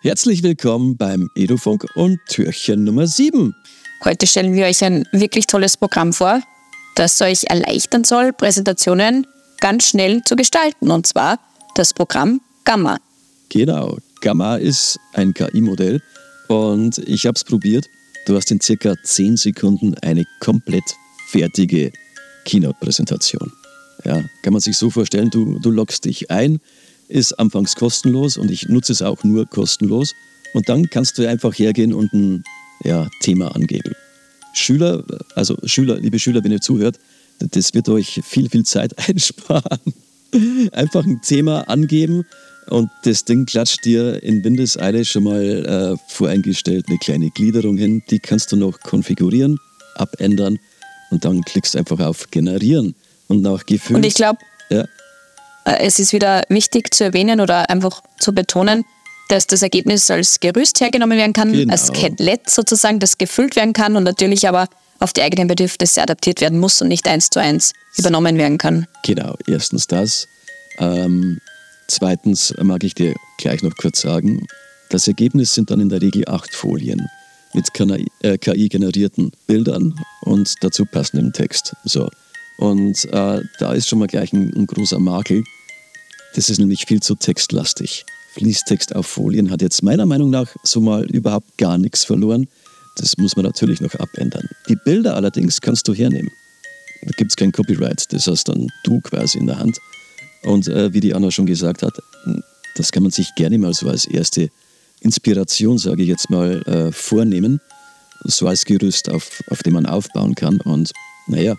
Herzlich willkommen beim Edufunk und Türchen Nummer 7. Heute stellen wir euch ein wirklich tolles Programm vor, das euch erleichtern soll, Präsentationen ganz schnell zu gestalten. Und zwar das Programm Gamma. Genau, Gamma ist ein KI-Modell und ich habe es probiert. Du hast in circa 10 Sekunden eine komplett fertige Keynote-Präsentation. Ja, kann man sich so vorstellen, du, du loggst dich ein, ist anfangs kostenlos und ich nutze es auch nur kostenlos. Und dann kannst du einfach hergehen und ein ja, Thema angeben. Schüler, also Schüler, liebe Schüler, wenn ihr zuhört, das wird euch viel, viel Zeit einsparen. Einfach ein Thema angeben und das Ding klatscht dir in Windeseile schon mal äh, voreingestellt eine kleine Gliederung hin. Die kannst du noch konfigurieren, abändern und dann klickst du einfach auf Generieren. Und nach Gefühl. Und ich glaube, ja. Äh, es ist wieder wichtig zu erwähnen oder einfach zu betonen, dass das Ergebnis als Gerüst hergenommen werden kann, genau. als Skelett sozusagen, das gefüllt werden kann und natürlich aber auf die eigenen Bedürfnisse adaptiert werden muss und nicht eins zu eins übernommen werden kann. Genau, erstens das. Ähm, zweitens mag ich dir gleich noch kurz sagen, das Ergebnis sind dann in der Regel acht Folien mit KI-generierten äh, Bildern und dazu passendem Text. So. Und äh, da ist schon mal gleich ein, ein großer Makel. Das ist nämlich viel zu textlastig. Fließtext auf Folien hat jetzt meiner Meinung nach so mal überhaupt gar nichts verloren. Das muss man natürlich noch abändern. Die Bilder allerdings kannst du hernehmen. Da gibt es kein Copyright, das hast dann du quasi in der Hand. Und äh, wie die Anna schon gesagt hat, das kann man sich gerne mal so als erste Inspiration, sage ich jetzt mal, äh, vornehmen. So als Gerüst, auf, auf dem man aufbauen kann. Und naja,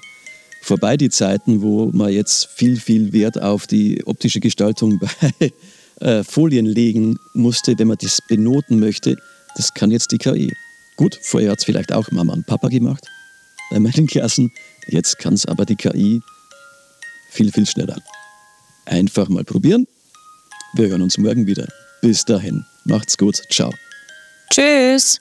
vorbei die Zeiten, wo man jetzt viel, viel Wert auf die optische Gestaltung bei äh, Folien legen musste, wenn man das benoten möchte. Das kann jetzt die KI. Gut, vorher hat es vielleicht auch Mama und Papa gemacht bei meinen Klassen. Jetzt kann es aber die KI viel, viel schneller. Einfach mal probieren. Wir hören uns morgen wieder. Bis dahin, macht's gut. Ciao. Tschüss.